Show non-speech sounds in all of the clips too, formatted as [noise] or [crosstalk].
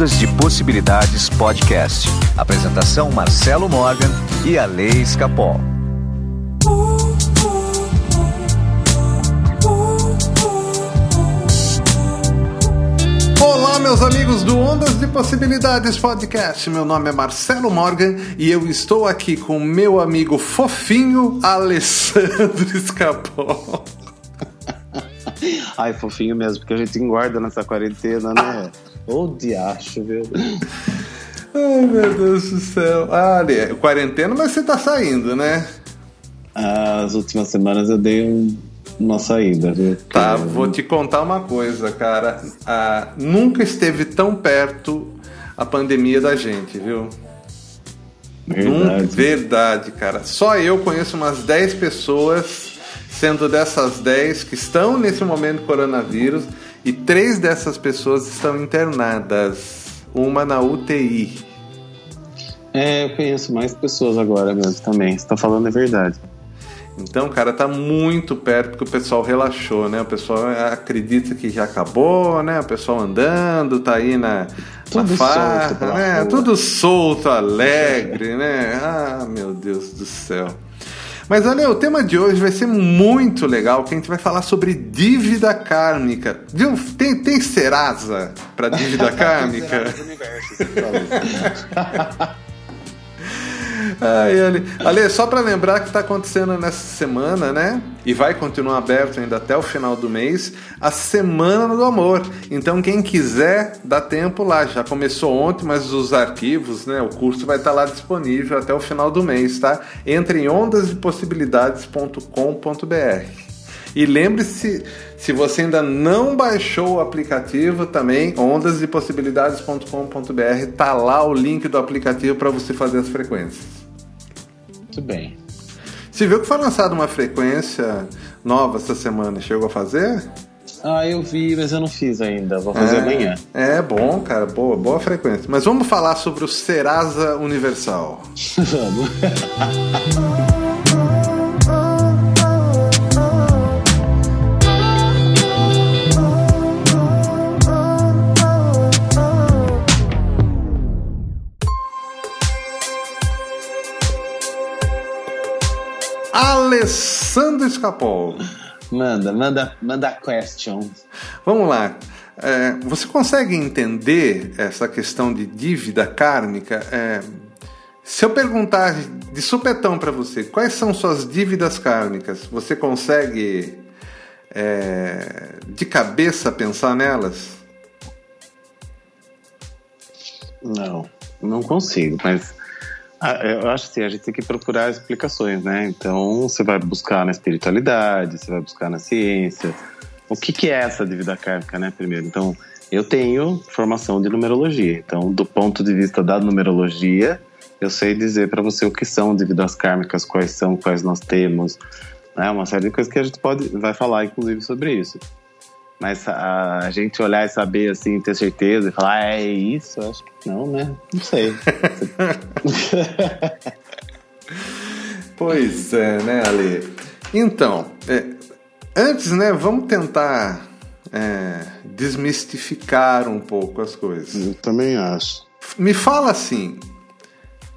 Ondas de Possibilidades Podcast. Apresentação Marcelo Morgan e a Lei Escapol. Olá, meus amigos do Ondas de Possibilidades Podcast. Meu nome é Marcelo Morgan e eu estou aqui com meu amigo fofinho Alessandro [laughs] Escapol. Ai, fofinho mesmo, porque a gente engorda nessa quarentena, né? [laughs] Ô diacho, viu? Ai, meu Deus do céu. Ah, ali, quarentena, mas você tá saindo, né? As últimas semanas eu dei um, uma saída, viu? Tá, vou te contar uma coisa, cara. Ah, nunca esteve tão perto a pandemia da gente, viu? Verdade. Num- verdade, cara. Só eu conheço umas 10 pessoas, sendo dessas 10 que estão nesse momento coronavírus, e três dessas pessoas estão internadas. Uma na UTI. É, eu conheço mais pessoas agora mesmo também. Você tá falando a verdade. Então, cara, tá muito perto porque o pessoal relaxou, né? O pessoal acredita que já acabou, né? O pessoal andando, tá aí na, na Tudo farra, solto pela né? Tudo solto, alegre, né? Ah, meu Deus do céu. Mas olha, o tema de hoje vai ser muito legal, que a gente vai falar sobre dívida kármica. Viu? Tem, tem Serasa para dívida [laughs] kármica? [laughs] Ai, Ale, Ale, só para lembrar que está acontecendo nessa semana, né? E vai continuar aberto ainda até o final do mês, a Semana do Amor. Então, quem quiser, dá tempo lá. Já começou ontem, mas os arquivos, né? O curso vai estar lá disponível até o final do mês, tá? Entre em ondasdepossibilidades.com.br. E lembre-se, se você ainda não baixou o aplicativo também, ondasdepossibilidades.com.br, tá lá o link do aplicativo para você fazer as frequências. Muito bem. Você viu que foi lançada uma frequência nova essa semana? Chegou a fazer? Ah, eu vi, mas eu não fiz ainda. Vou fazer é, amanhã. É bom, cara, boa, boa frequência. Mas vamos falar sobre o Serasa Universal. [laughs] Vamos. [laughs] Alessandro Escapol. Manda, manda, manda question. Vamos lá. É, você consegue entender essa questão de dívida kármica? É, se eu perguntar de supetão para você, quais são suas dívidas kármicas? Você consegue é, de cabeça pensar nelas? Não, não consigo, mas ah, eu acho assim, a gente tem que procurar explicações, né? Então você vai buscar na espiritualidade, você vai buscar na ciência. O que, que é essa dívida kármica, né? Primeiro, então eu tenho formação de numerologia, então do ponto de vista da numerologia, eu sei dizer para você o que são dívidas kármicas, quais são, quais nós temos, né? Uma série de coisas que a gente pode vai falar, inclusive, sobre isso. Mas a, a gente olhar e saber, assim, ter certeza e falar, ah, é isso? Acho que não, né? Não sei. [laughs] Pois é, né, Ale? Então, é, antes, né, vamos tentar é, desmistificar um pouco as coisas. Eu também acho. Me fala assim,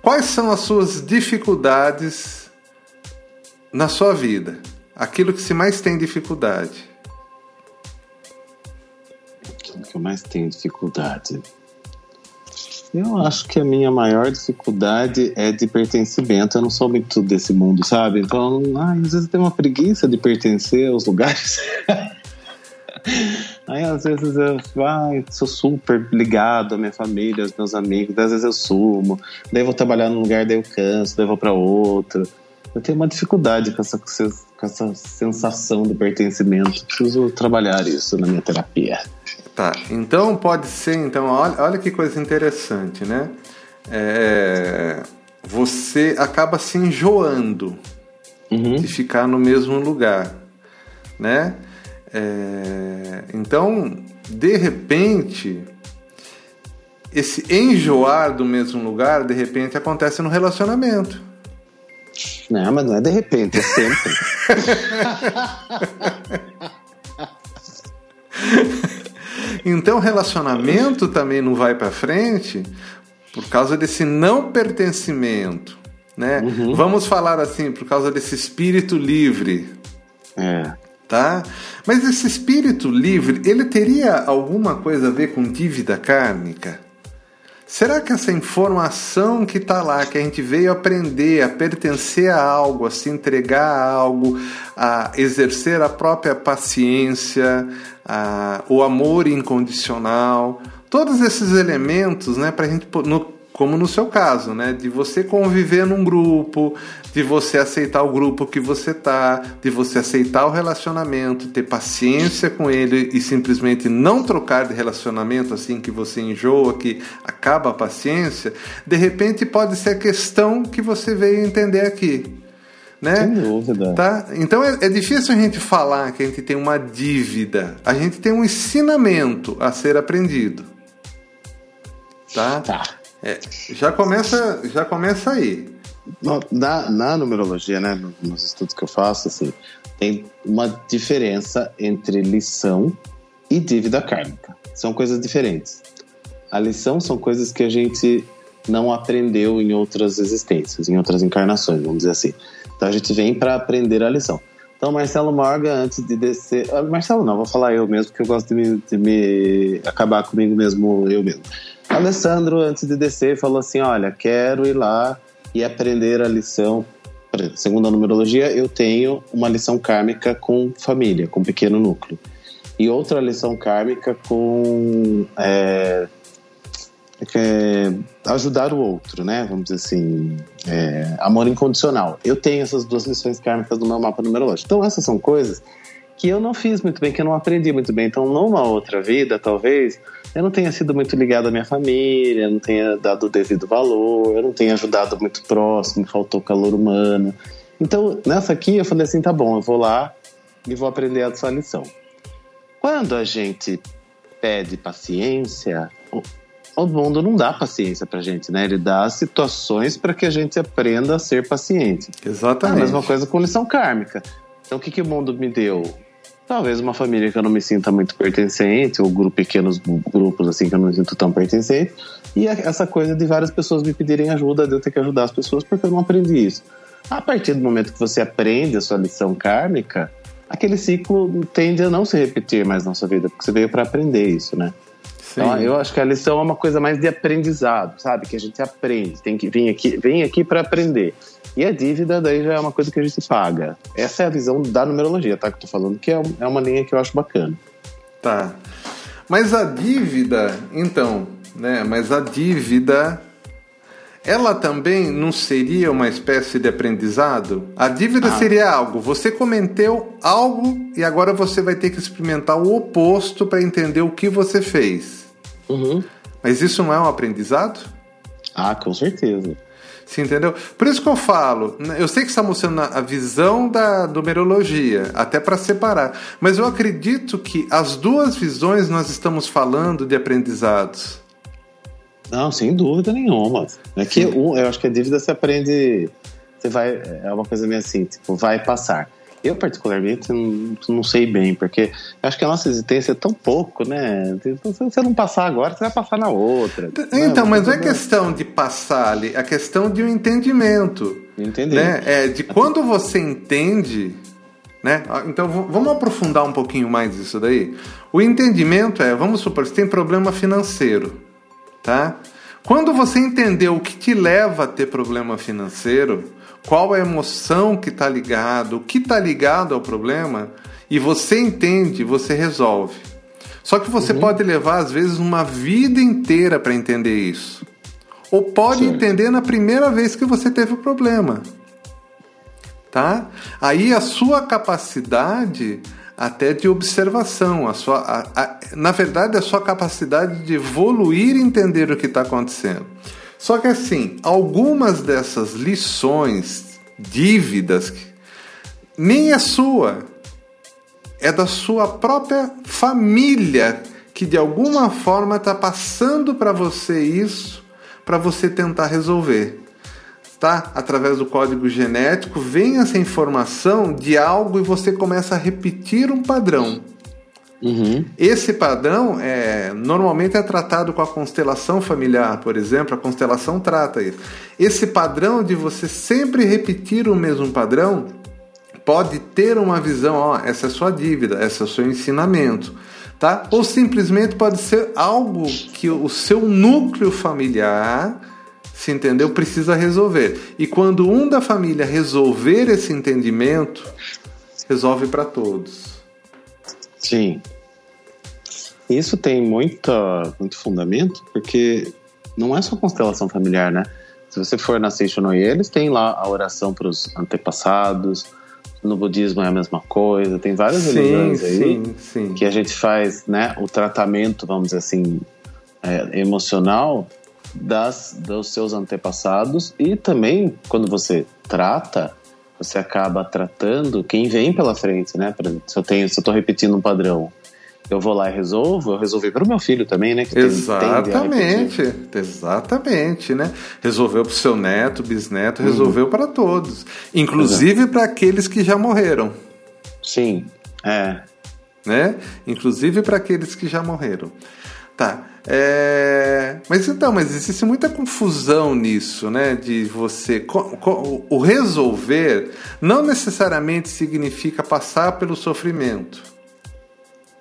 quais são as suas dificuldades na sua vida? Aquilo que se mais tem dificuldade? Que eu mais tenho dificuldade. Eu acho que a minha maior dificuldade é de pertencimento. Eu não sou muito desse mundo, sabe? Então, às vezes tenho uma preguiça de pertencer aos lugares. [laughs] Aí às vezes eu ai, sou super ligado à minha família, aos meus amigos, às vezes eu sumo, daí vou trabalhar num lugar, daí eu canso, daí eu vou para outro. Eu tenho uma dificuldade com essa, com essa sensação de pertencimento. Preciso trabalhar isso na minha terapia. Tá, então pode ser, então, olha, olha que coisa interessante, né? É, você acaba se enjoando Uhum. de ficar no mesmo lugar, né? É, então, de repente, esse enjoar do mesmo lugar, de repente, acontece no relacionamento. Não, mas não é de repente, é sempre. [laughs] Então, relacionamento também não vai para frente por causa desse não pertencimento, né? Uhum. Vamos falar assim, por causa desse espírito livre. É. Tá? Mas esse espírito livre, ele teria alguma coisa a ver com dívida kármica? Será que essa informação que está lá, que a gente veio aprender, a pertencer a algo, a se entregar a algo, a exercer a própria paciência, a, o amor incondicional, todos esses elementos, né, para a gente, no, como no seu caso, né, de você conviver num grupo, de você aceitar o grupo que você tá, de você aceitar o relacionamento, ter paciência com ele e simplesmente não trocar de relacionamento assim que você enjoa, que acaba a paciência, de repente pode ser a questão que você veio entender aqui. Né? Sem dúvida. Tá? Então é, é difícil a gente falar que a gente tem uma dívida. A gente tem um ensinamento a ser aprendido. Tá? Tá. É, já começa, já começa aí. Na, na numerologia, né, nos estudos que eu faço, assim, tem uma diferença entre lição e dívida kármica. São coisas diferentes. A lição são coisas que a gente não aprendeu em outras existências, em outras encarnações, vamos dizer assim. Então a gente vem para aprender a lição. Então, Marcelo Morgan, antes de descer. Ah, Marcelo, não, vou falar eu mesmo, porque eu gosto de me, de me acabar comigo mesmo, eu mesmo. Alessandro, antes de descer, falou assim: Olha, quero ir lá e aprender a lição. Segundo a numerologia, eu tenho uma lição kármica com família, com pequeno núcleo. E outra lição kármica com é, é, ajudar o outro, né? Vamos dizer assim, é, amor incondicional. Eu tenho essas duas lições kármicas no meu mapa numerológico. Então, essas são coisas que eu não fiz muito bem, que eu não aprendi muito bem. Então, numa outra vida, talvez, eu não tenha sido muito ligado à minha família, eu não tenha dado o devido valor, eu não tenha ajudado muito próximo, faltou calor humano. Então, nessa aqui, eu falei assim: tá bom, eu vou lá e vou aprender essa lição. Quando a gente pede paciência, o mundo não dá paciência pra gente, né? Ele dá situações para que a gente aprenda a ser paciente. Exatamente. É a mesma coisa com lição kármica. Então, o que, que o mundo me deu? Talvez uma família que eu não me sinta muito pertencente, ou grupo, pequenos grupos assim que eu não me sinto tão pertencente. E essa coisa de várias pessoas me pedirem ajuda, de eu ter que ajudar as pessoas porque eu não aprendi isso. A partir do momento que você aprende a sua lição kármica, aquele ciclo tende a não se repetir mais na sua vida, porque você veio para aprender isso, né? Então, eu acho que a lição é uma coisa mais de aprendizado, sabe? Que a gente aprende, tem que vir aqui, vem aqui para aprender. E a dívida daí já é uma coisa que a gente paga. Essa é a visão da numerologia, tá? Que eu tô falando, que é, é uma linha que eu acho bacana. Tá. Mas a dívida, então, né? Mas a dívida ela também não seria uma espécie de aprendizado? A dívida ah. seria algo, você cometeu algo e agora você vai ter que experimentar o oposto para entender o que você fez. Uhum. Mas isso não é um aprendizado? Ah, com certeza. Você entendeu? Por isso que eu falo, né, eu sei que está mostrando a visão da numerologia, até para separar, mas eu acredito que as duas visões nós estamos falando de aprendizados. Não, sem dúvida nenhuma. É que um, eu acho que a dívida se aprende, você vai, é uma coisa meio assim, tipo, vai passar. Eu, particularmente, não, não sei bem, porque acho que a nossa existência é tão pouco, né? Então, se você não passar agora, você vai passar na outra. Então, mas não é questão de passar ali, é questão de um entendimento. Entender. Né? É, de quando você entende. Né? Então vamos aprofundar um pouquinho mais isso daí. O entendimento é, vamos supor, você tem problema financeiro, tá? Quando você entendeu o que te leva a ter problema financeiro, qual a emoção que está ligado, o que está ligado ao problema, e você entende, você resolve. Só que você uhum. pode levar, às vezes, uma vida inteira para entender isso. Ou pode Sim. entender na primeira vez que você teve o problema. Tá? Aí a sua capacidade até de observação, a sua, a, a, na verdade, a sua capacidade de evoluir e entender o que está acontecendo. Só que assim, algumas dessas lições, dívidas, nem é sua, é da sua própria família que de alguma forma está passando para você isso, para você tentar resolver. Tá? Através do código genético, vem essa informação de algo e você começa a repetir um padrão. Uhum. Esse padrão é, normalmente é tratado com a constelação familiar, por exemplo, a constelação trata isso. Esse padrão de você sempre repetir o mesmo padrão pode ter uma visão, ó, essa é sua dívida, esse é o seu ensinamento, tá? Ou simplesmente pode ser algo que o seu núcleo familiar, se entendeu, precisa resolver. E quando um da família resolver esse entendimento, resolve para todos. Sim. Isso tem muita, muito fundamento, porque não é só constelação familiar, né? Se você for na Seishonoi, eles têm lá a oração para os antepassados. No budismo é a mesma coisa. Tem várias sim, religiões aí sim, sim. que a gente faz, né? O tratamento, vamos dizer assim, é, emocional das dos seus antepassados e também quando você trata você acaba tratando quem vem pela frente, né? Se eu tenho, se eu tô repetindo um padrão, eu vou lá e resolvo, eu resolvi para o meu filho também, né? exatamente, exatamente, né? Resolveu para o seu neto, bisneto, uhum. resolveu para todos, inclusive para aqueles que já morreram. Sim, é. Né? Inclusive para aqueles que já morreram. Tá. É... Mas então, mas existe muita confusão nisso, né? De você. O resolver não necessariamente significa passar pelo sofrimento.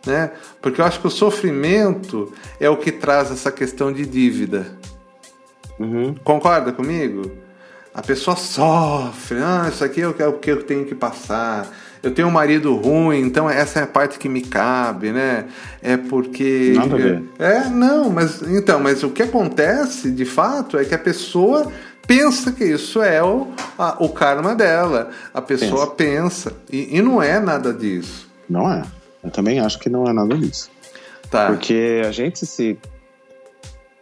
Né? Porque eu acho que o sofrimento é o que traz essa questão de dívida. Uhum. Concorda comigo? A pessoa sofre, ah, isso aqui é o que eu tenho que passar eu tenho um marido ruim, então essa é a parte que me cabe, né? É porque. Nada a ver. É, não, mas então, mas o que acontece de fato é que a pessoa pensa que isso é o, a, o karma dela. A pessoa pensa. pensa e, e não é nada disso. Não é. Eu também acho que não é nada disso. Tá. Porque a gente se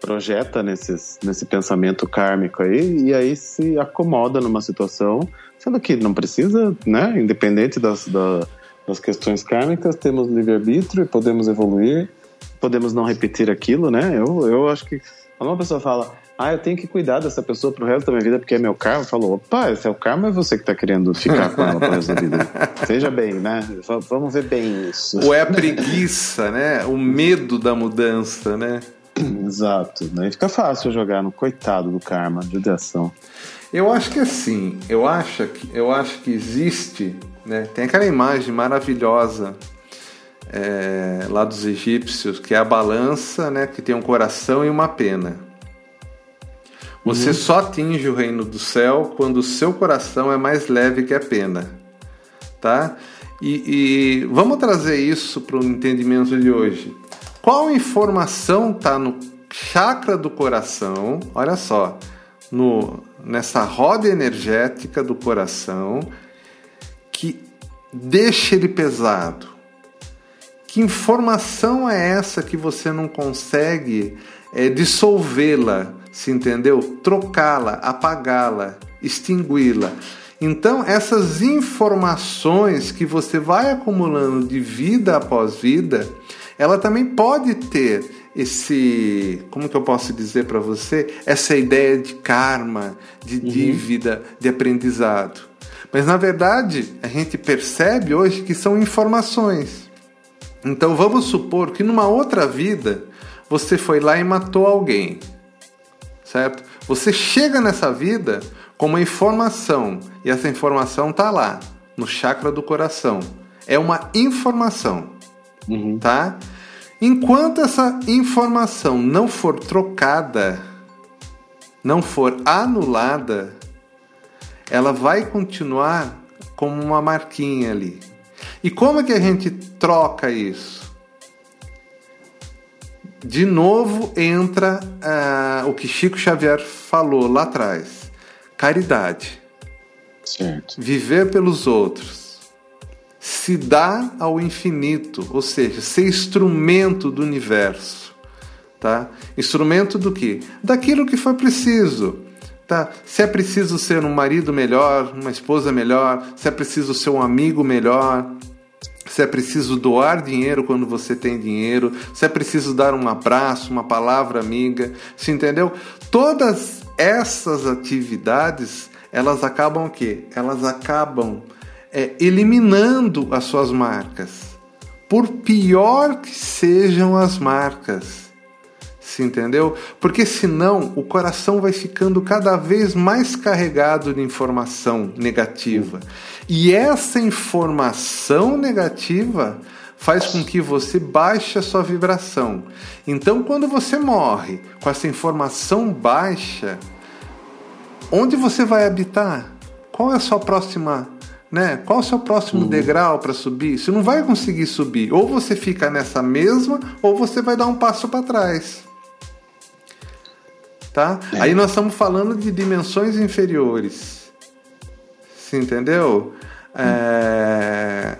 projeta nesses, nesse pensamento kármico aí e aí se acomoda numa situação Sendo que não precisa, né? Independente das, da, das questões kármicas, temos livre-arbítrio e podemos evoluir, podemos não repetir aquilo, né? Eu, eu acho que quando uma pessoa fala, ah, eu tenho que cuidar dessa pessoa pro resto da minha vida porque é meu karma, falou, opa, esse é o karma é você que tá querendo ficar com ela pro resto da vida. [laughs] Seja bem, né? Vamos ver bem isso. Ou é a preguiça, né? O medo da mudança, né? Exato. Daí fica fácil jogar no coitado do karma, judiação. Eu acho que assim, eu acho que, eu acho que existe, né? Tem aquela imagem maravilhosa é, lá dos egípcios, que é a balança, né? Que tem um coração e uma pena. Você uhum. só atinge o reino do céu quando o seu coração é mais leve que a pena, tá? E, e vamos trazer isso para o entendimento de hoje. Qual informação está no chakra do coração? Olha só, no, nessa roda energética do coração que deixa ele pesado. Que informação é essa que você não consegue é, dissolvê-la, se entendeu? Trocá-la, apagá-la, extingui-la. Então, essas informações que você vai acumulando de vida após vida, ela também pode ter esse, como que eu posso dizer para você, essa ideia de karma, de uhum. dívida, de aprendizado. Mas na verdade, a gente percebe hoje que são informações. Então vamos supor que numa outra vida você foi lá e matou alguém. Certo? Você chega nessa vida com uma informação e essa informação tá lá, no chakra do coração. É uma informação. Uhum. Tá? Enquanto essa informação não for trocada, não for anulada, ela vai continuar como uma marquinha ali. E como é que a gente troca isso? De novo entra uh, o que Chico Xavier falou lá atrás: caridade. Certo. Viver pelos outros se dá ao infinito, ou seja, ser instrumento do universo, tá? Instrumento do que? Daquilo que foi preciso, tá? Se é preciso ser um marido melhor, uma esposa melhor, se é preciso ser um amigo melhor, se é preciso doar dinheiro quando você tem dinheiro, se é preciso dar um abraço, uma palavra amiga, se entendeu? Todas essas atividades, elas acabam o quê? Elas acabam é, eliminando as suas marcas. por pior que sejam as marcas. Se entendeu? Porque senão o coração vai ficando cada vez mais carregado de informação negativa. E essa informação negativa faz com que você baixe a sua vibração. Então, quando você morre com essa informação baixa, onde você vai habitar? Qual é a sua próxima né? Qual o seu próximo uhum. degrau para subir? Você não vai conseguir subir. Ou você fica nessa mesma, ou você vai dar um passo para trás. Tá? É. Aí nós estamos falando de dimensões inferiores. Você entendeu? É...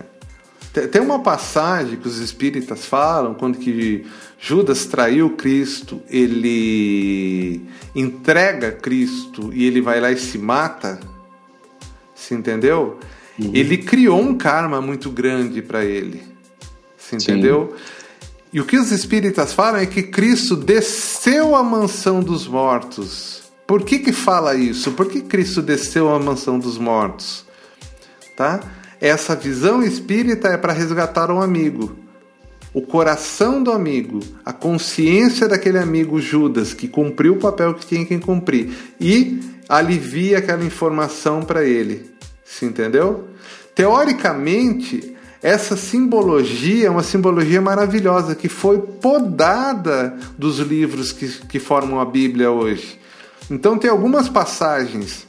Tem uma passagem que os espíritas falam quando que Judas traiu Cristo, ele entrega Cristo e ele vai lá e se mata. Se entendeu? Uhum. Ele criou um karma muito grande para ele. Você entendeu? Sim. E o que os espíritas falam é que Cristo desceu à mansão dos mortos. Por que que fala isso? Por que Cristo desceu à mansão dos mortos? Tá? Essa visão espírita é para resgatar um amigo. O coração do amigo, a consciência daquele amigo Judas que cumpriu o papel que tinha que cumprir e alivia aquela informação para ele. Entendeu? Teoricamente, essa simbologia é uma simbologia maravilhosa que foi podada dos livros que, que formam a Bíblia hoje. Então, tem algumas passagens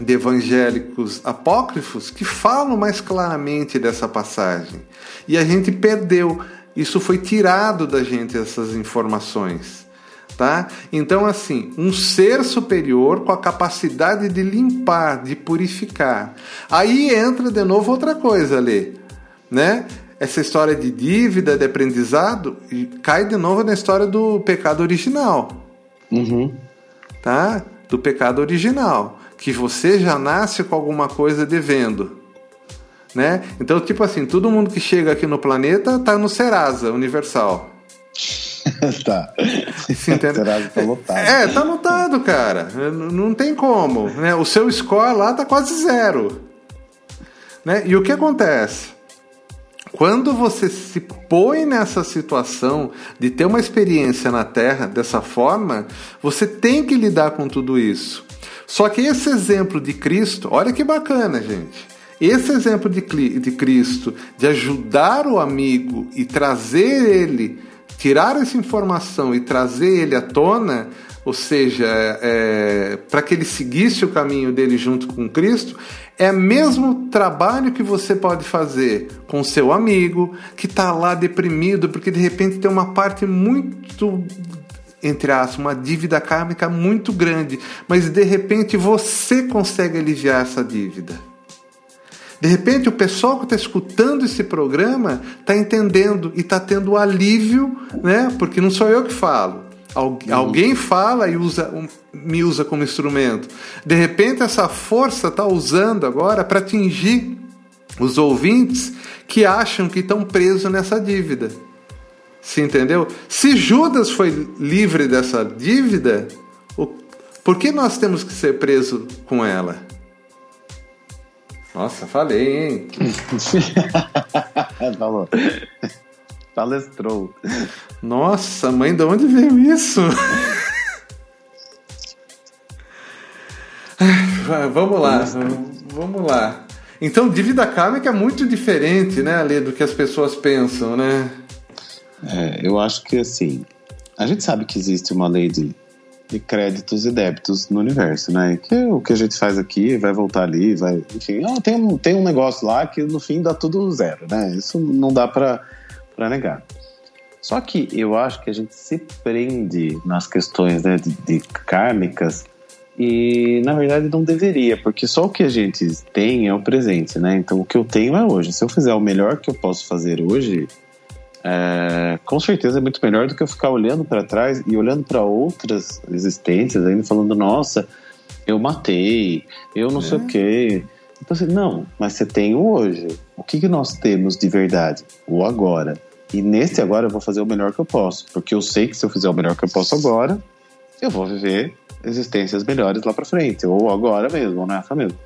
de evangélicos apócrifos que falam mais claramente dessa passagem. E a gente perdeu. Isso foi tirado da gente, essas informações. Tá? Então, assim, um ser superior com a capacidade de limpar, de purificar. Aí entra de novo outra coisa, Lê, né? Essa história de dívida, de aprendizado, cai de novo na história do pecado original. Uhum. Tá? Do pecado original. Que você já nasce com alguma coisa devendo. Né? Então, tipo assim, todo mundo que chega aqui no planeta tá no Serasa Universal. [laughs] tá. Entende? tá lotado. É, tá lotado, cara. Não tem como. Né? O seu score lá tá quase zero. Né? E o que acontece? Quando você se põe nessa situação de ter uma experiência na Terra dessa forma, você tem que lidar com tudo isso. Só que esse exemplo de Cristo, olha que bacana, gente. Esse exemplo de, de Cristo, de ajudar o amigo e trazer ele tirar essa informação e trazer ele à tona, ou seja, é, para que ele seguisse o caminho dele junto com Cristo, é o mesmo trabalho que você pode fazer com seu amigo que está lá deprimido porque de repente tem uma parte muito entre aspas, uma dívida kármica muito grande, mas de repente você consegue aliviar essa dívida. De repente, o pessoal que está escutando esse programa está entendendo e está tendo alívio, né? Porque não sou eu que falo. Uhum. Alguém fala e usa, me usa como instrumento. De repente, essa força está usando agora para atingir os ouvintes que acham que estão presos nessa dívida. Se entendeu? Se Judas foi livre dessa dívida, por que nós temos que ser presos com ela? Nossa, falei, hein? [laughs] Falou. Palestrou. Nossa, mãe, de onde veio isso? vamos lá, vamos lá. Então, dívida kármica é muito diferente, né, Ali, do que as pessoas pensam, né? É, eu acho que assim, a gente sabe que existe uma lei de de créditos e débitos no universo, né? Que o que a gente faz aqui vai voltar ali, vai, enfim, ah, tem, um, tem um negócio lá que no fim dá tudo zero, né? Isso não dá para negar. Só que eu acho que a gente se prende nas questões né, de, de kármicas e na verdade não deveria, porque só o que a gente tem é o presente, né? Então o que eu tenho é hoje. Se eu fizer o melhor que eu posso fazer hoje, é, com certeza é muito melhor do que eu ficar olhando para trás e olhando para outras existências, ainda falando, nossa, eu matei, eu não é. sei o quê. Então, assim, não, mas você tem o hoje. O que, que nós temos de verdade? O agora. E nesse agora eu vou fazer o melhor que eu posso, porque eu sei que se eu fizer o melhor que eu posso agora, eu vou viver existências melhores lá para frente, ou agora mesmo, ou nessa mesmo.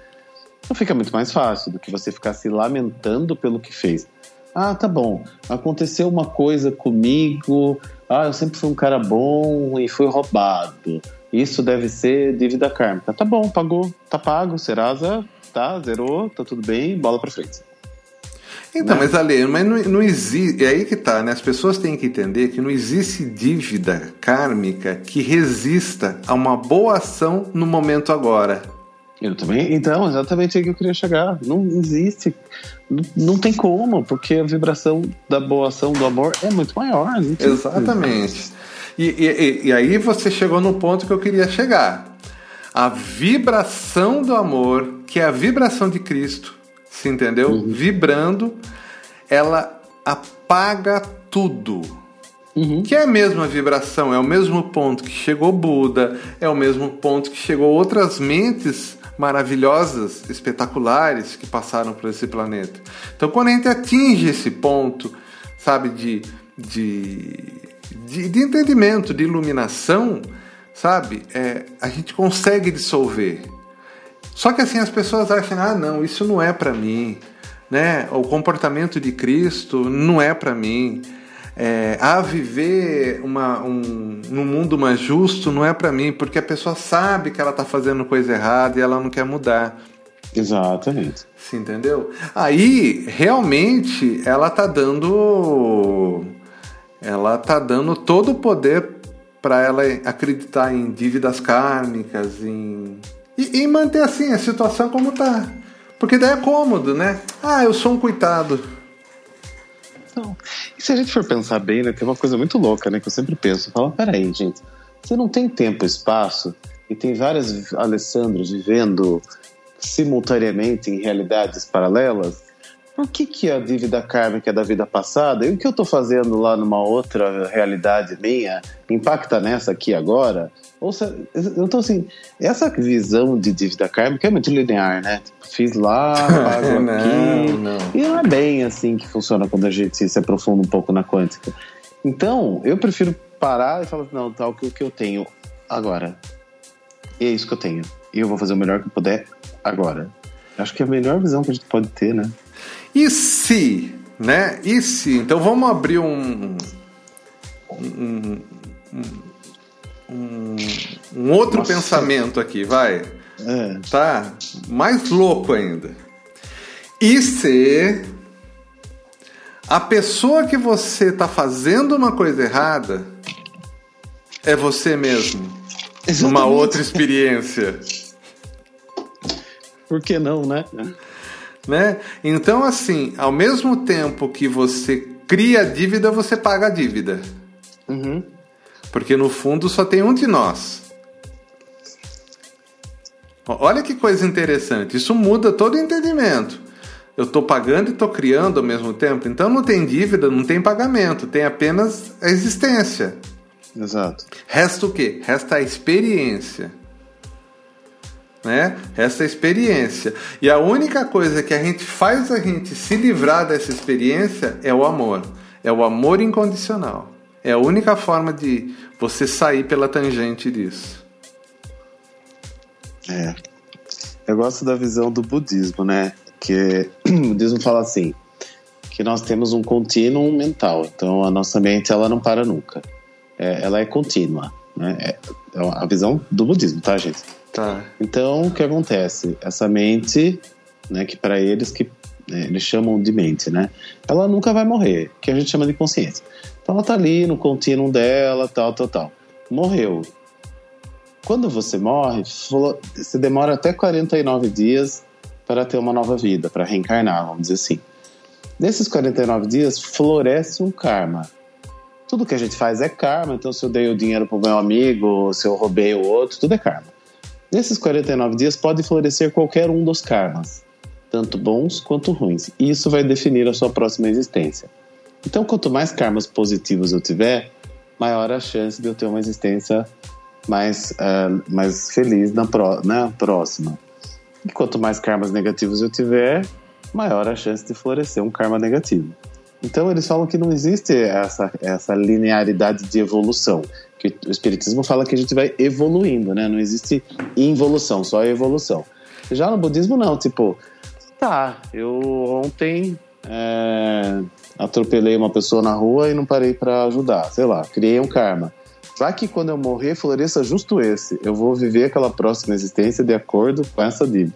Então fica muito mais fácil do que você ficar se lamentando pelo que fez. Ah, tá bom. Aconteceu uma coisa comigo. Ah, eu sempre fui um cara bom e fui roubado. Isso deve ser dívida kármica. Tá bom, pagou, tá pago, Serasa, tá, zerou, tá tudo bem, bola pra frente. Então, né? mas Ale, mas não, não existe. É aí que tá, né? As pessoas têm que entender que não existe dívida kármica que resista a uma boa ação no momento agora. Eu também. Então, exatamente aí que eu queria chegar. Não existe. Não, não tem como, porque a vibração da boa ação do amor é muito maior. Exatamente. E, e, e aí você chegou no ponto que eu queria chegar. A vibração do amor, que é a vibração de Cristo, se entendeu? Uhum. Vibrando, ela apaga tudo. Uhum. Que é a mesma vibração, é o mesmo ponto que chegou Buda, é o mesmo ponto que chegou outras mentes maravilhosas, espetaculares que passaram por esse planeta. Então, quando a gente atinge esse ponto, sabe, de, de, de, de entendimento, de iluminação, sabe, é, a gente consegue dissolver. Só que assim as pessoas acham, ah, não, isso não é para mim, né? O comportamento de Cristo não é para mim é, a viver uma, um, num mundo mais justo não é para mim, porque a pessoa sabe que ela está fazendo coisa errada e ela não quer mudar. Exatamente. Você entendeu? Aí, realmente, ela tá dando. Ela tá dando todo o poder para ela acreditar em dívidas kármicas, em. E, e manter assim a situação como tá. Porque daí é cômodo, né? Ah, eu sou um coitado. Não. Se a gente for pensar bem, né, tem uma coisa muito louca, né, que eu sempre penso. Fala, peraí, gente, você não tem tempo e espaço e tem vários Alessandros vivendo simultaneamente em realidades paralelas, por que, que a dívida kármica é da vida passada e o que eu estou fazendo lá numa outra realidade minha impacta nessa aqui agora? Ou se, então, assim, essa visão de dívida kármica é muito linear, né? Tipo, fiz lá, [laughs] pago não, aqui. Não. E não é bem assim que funciona quando a gente se aprofunda um pouco na quântica. Então, eu prefiro parar e falar, não, tá, o que, o que eu tenho agora. E é isso que eu tenho. E eu vou fazer o melhor que eu puder agora. Acho que é a melhor visão que a gente pode ter, né? E se, né? E se? Então vamos abrir um, um, um, um outro Nossa. pensamento aqui, vai. É. Tá? Mais louco ainda. E se a pessoa que você está fazendo uma coisa errada é você mesmo? Exatamente. Uma outra experiência. Por que não, né? Né? Então, assim, ao mesmo tempo que você cria a dívida, você paga a dívida. Uhum. Porque no fundo só tem um de nós. Olha que coisa interessante. Isso muda todo o entendimento. Eu estou pagando e estou criando ao mesmo tempo. Então não tem dívida, não tem pagamento, tem apenas a existência. Exato. Resta o quê? Resta a experiência né? Essa experiência. E a única coisa que a gente faz a gente se livrar dessa experiência é o amor. É o amor incondicional. É a única forma de você sair pela tangente disso. É. Eu gosto da visão do budismo, né? Que [clears throat] o budismo fala assim, que nós temos um contínuo mental. Então a nossa mente ela não para nunca. É, ela é contínua. Né? É, é a visão do budismo, tá, gente? Tá. Então, o que acontece? Essa mente, né, que para eles que né, eles chamam de mente, né? Ela nunca vai morrer, que a gente chama de consciência. Então ela tá ali no contínuo dela, tal, tal, tal. Morreu. Quando você morre, você demora até 49 dias para ter uma nova vida, para reencarnar, vamos dizer assim. Nesses 49 dias floresce um karma. Tudo que a gente faz é karma, então se eu dei o dinheiro pro meu amigo, se eu roubei o outro, tudo é karma. Nesses 49 dias pode florescer qualquer um dos karmas, tanto bons quanto ruins, e isso vai definir a sua próxima existência. Então, quanto mais karmas positivos eu tiver, maior a chance de eu ter uma existência mais, uh, mais feliz na, pro, na próxima. E quanto mais karmas negativos eu tiver, maior a chance de florescer um karma negativo. Então eles falam que não existe essa, essa linearidade de evolução que o espiritismo fala que a gente vai evoluindo, né? Não existe involução, só evolução. Já no budismo não, tipo, tá, eu ontem é, atropelei uma pessoa na rua e não parei para ajudar. Sei lá, criei um karma. Vai que quando eu morrer floresça justo esse. Eu vou viver aquela próxima existência de acordo com essa dívida.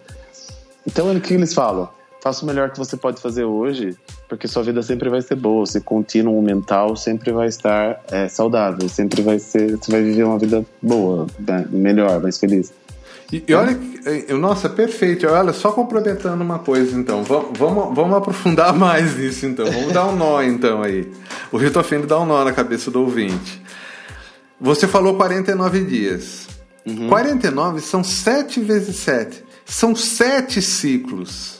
Então, o que eles falam? Faça o melhor que você pode fazer hoje, porque sua vida sempre vai ser boa. Seu contínuo mental sempre vai estar é, saudável, sempre vai ser. Você vai viver uma vida boa, né? melhor, mais feliz. E, e olha, que, nossa, perfeito. Olha, só complementando uma coisa, então. Vamos, vamos, vamos aprofundar [laughs] mais nisso, então. Vamos dar um nó, então, aí. O Rio tá de dar um nó na cabeça do ouvinte. Você falou 49 dias. Uhum. 49 são 7 vezes 7. São 7 ciclos.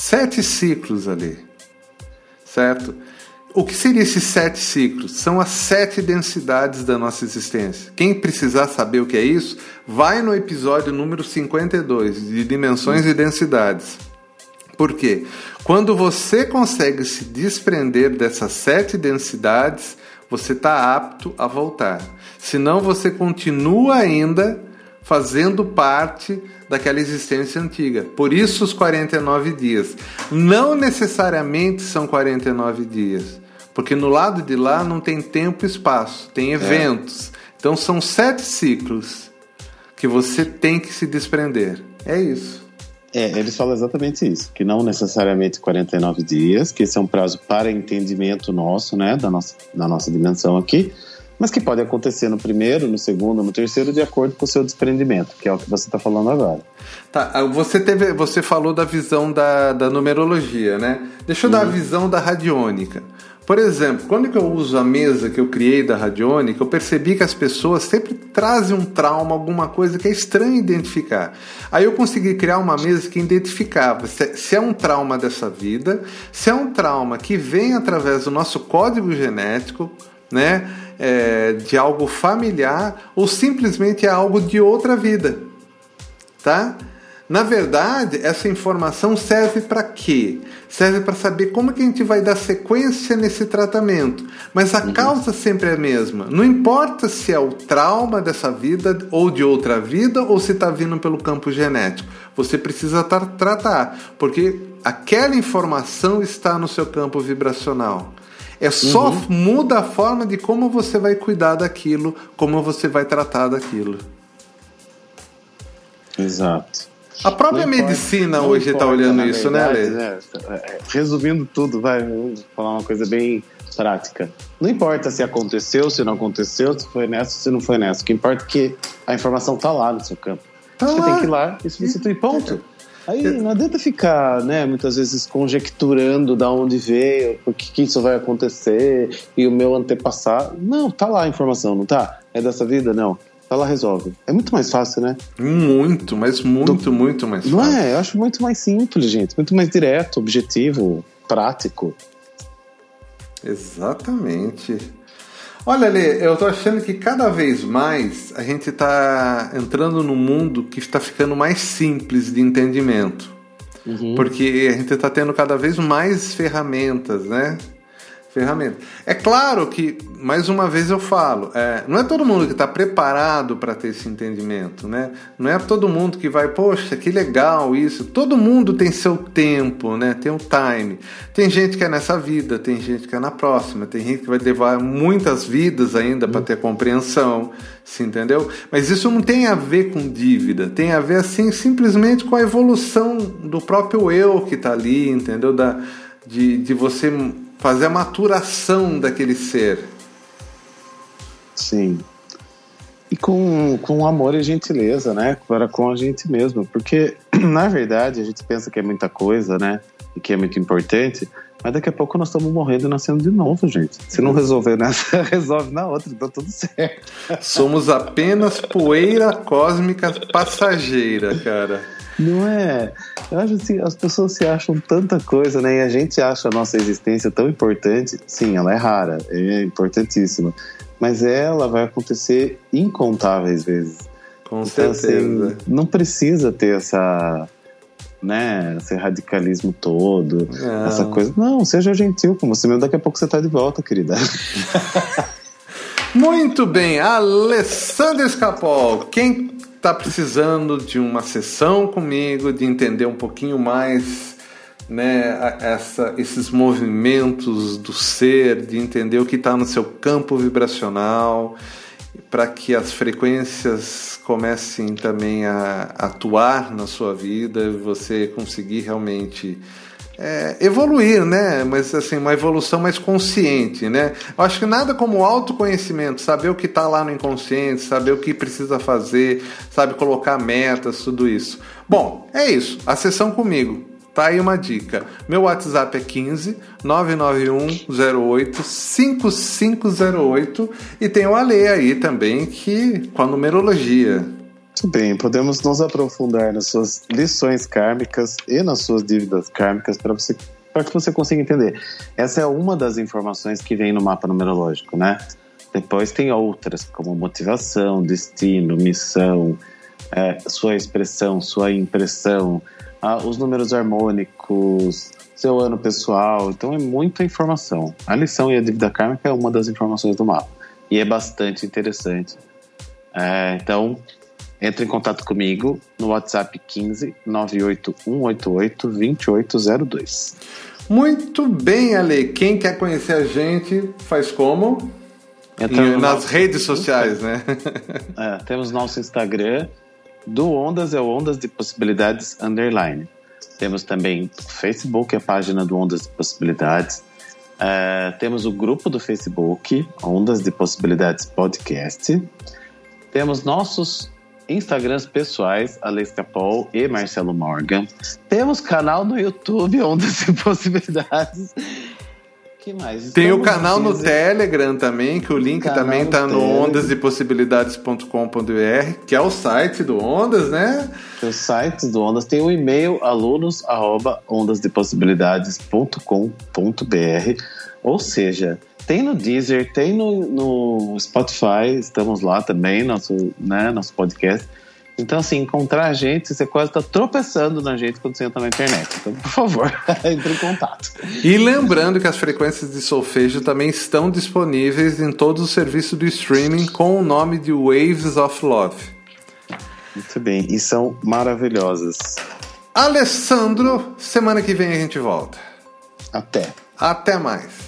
Sete ciclos ali. Certo? O que seriam esses sete ciclos? São as sete densidades da nossa existência. Quem precisar saber o que é isso, vai no episódio número 52, de dimensões e densidades. Por quê? Quando você consegue se desprender dessas sete densidades, você está apto a voltar. Senão você continua ainda fazendo parte daquela existência antiga. Por isso os 49 dias. Não necessariamente são 49 dias, porque no lado de lá não tem tempo e espaço, tem é. eventos. É. Então são sete ciclos que você tem que se desprender. É isso. É, eles falam exatamente isso, que não necessariamente 49 dias, que esse é um prazo para entendimento nosso, né, da nossa, da nossa dimensão aqui, mas que pode acontecer no primeiro, no segundo, no terceiro, de acordo com o seu desprendimento, que é o que você está falando agora. Tá, ah, você teve, você falou da visão da, da numerologia, né? Deixa eu uhum. dar a uhum. visão da radiônica. Por exemplo, quando eu uso a mesa que eu criei da radiônica, eu percebi que as pessoas sempre trazem um trauma, alguma coisa que é estranho identificar. Aí eu consegui criar uma mesa que identificava se é um trauma dessa vida, se é um trauma que vem através do nosso código genético, né? É, de algo familiar ou simplesmente é algo de outra vida, tá? Na verdade, essa informação serve para quê? Serve para saber como que a gente vai dar sequência nesse tratamento. Mas a uhum. causa sempre é a mesma. Não importa se é o trauma dessa vida ou de outra vida ou se está vindo pelo campo genético. Você precisa tratar, porque aquela informação está no seu campo vibracional. É só uhum. muda a forma de como você vai cuidar daquilo, como você vai tratar daquilo. Exato. A própria não medicina hoje está olhando isso, né, verdade, né, Lê? É, resumindo tudo, vai falar uma coisa bem prática. Não importa se aconteceu, se não aconteceu, se foi nessa, se não foi nessa. O que importa é que a informação está lá no seu campo. Tá você lá. tem que ir lá e substituir, ponto. Aí não adianta ficar, né, muitas vezes conjecturando da onde veio, por que, que isso vai acontecer e o meu antepassado. Não, tá lá a informação, não tá? É dessa vida? Não. Tá lá, resolve. É muito mais fácil, né? Muito, mas muito, Do... muito mais fácil. Não é? Eu acho muito mais simples, gente. Muito mais direto, objetivo, prático. Exatamente. Olha, Lê, eu tô achando que cada vez mais a gente está entrando num mundo que está ficando mais simples de entendimento. Uhum. Porque a gente está tendo cada vez mais ferramentas, né? Ferramenta. É claro que, mais uma vez eu falo, é, não é todo mundo que está preparado para ter esse entendimento, né? Não é todo mundo que vai, poxa, que legal isso. Todo mundo tem seu tempo, né? Tem um time. Tem gente que é nessa vida, tem gente que é na próxima, tem gente que vai levar muitas vidas ainda para ter compreensão, se entendeu? Mas isso não tem a ver com dívida, tem a ver assim simplesmente com a evolução do próprio eu que está ali, entendeu? Da, de, de você fazer a maturação daquele ser. Sim. E com, com amor e gentileza, né? Para com a gente mesmo. Porque, [clears throat] na verdade, a gente pensa que é muita coisa, né? E que é muito importante. Mas daqui a pouco nós estamos morrendo e nascendo de novo, gente. Se não resolver nessa, [laughs] resolve na outra, então tudo certo. Somos apenas poeira cósmica passageira, cara. Não é? Eu acho assim, as pessoas se acham tanta coisa, né? E a gente acha a nossa existência tão importante. Sim, ela é rara, é importantíssima. Mas ela vai acontecer incontáveis vezes. Com então, assim, certeza. Assim, não precisa ter essa né, esse radicalismo todo, não. essa coisa. Não, seja gentil com você mesmo. Daqui a pouco você tá de volta, querida. [laughs] Muito bem, Alessandra Escapol. Quem está precisando de uma sessão comigo, de entender um pouquinho mais né, essa, esses movimentos do ser, de entender o que está no seu campo vibracional, para que as frequências comecem também a atuar na sua vida, você conseguir realmente é, evoluir, né? Mas assim, uma evolução mais consciente, né? Eu acho que nada como autoconhecimento, saber o que está lá no inconsciente, saber o que precisa fazer, sabe, colocar metas, tudo isso. Bom, é isso. A sessão comigo. Tá aí uma dica. Meu WhatsApp é 15 991 08 5508 e tem o Ale aí também que com a numerologia. Bem, podemos nos aprofundar nas suas lições kármicas e nas suas dívidas kármicas para você para que você consiga entender. Essa é uma das informações que vem no mapa numerológico, né? Depois tem outras, como motivação, destino, missão, é, sua expressão, sua impressão, os números harmônicos, seu ano pessoal. Então é muita informação. A lição e a dívida kármica é uma das informações do mapa. E é bastante interessante. É, então, entre em contato comigo no WhatsApp 15 98188 2802. Muito bem, Ale. Quem quer conhecer a gente, faz como? Nas redes sociais, né? [laughs] É, temos nosso Instagram, do Ondas é o Ondas de Possibilidades Underline. Temos também o Facebook, a página do Ondas de Possibilidades. Uh, temos o grupo do Facebook, Ondas de Possibilidades Podcast. Temos nossos Instagrams pessoais, Alex Capol e Marcelo Morgan. Temos canal no YouTube, Ondas de Possibilidades que mais? Tem o canal no Telegram também, que o link canal também está no, ondasdepossibilidades.com.br, que é o site do Ondas, né? O site do Ondas tem o e-mail alunos@ondasdepossibilidades.com.br, ou seja, tem no Deezer, tem no, no Spotify, estamos lá também, nosso, né, nosso podcast. Então, assim, encontrar a gente, você quase está tropeçando na gente quando você entra na internet. Então, por favor, [laughs] entre em contato. E lembrando que as frequências de solfejo também estão disponíveis em todos os serviços do streaming com o nome de Waves of Love. Muito bem, e são maravilhosas. Alessandro, semana que vem a gente volta. Até. Até mais.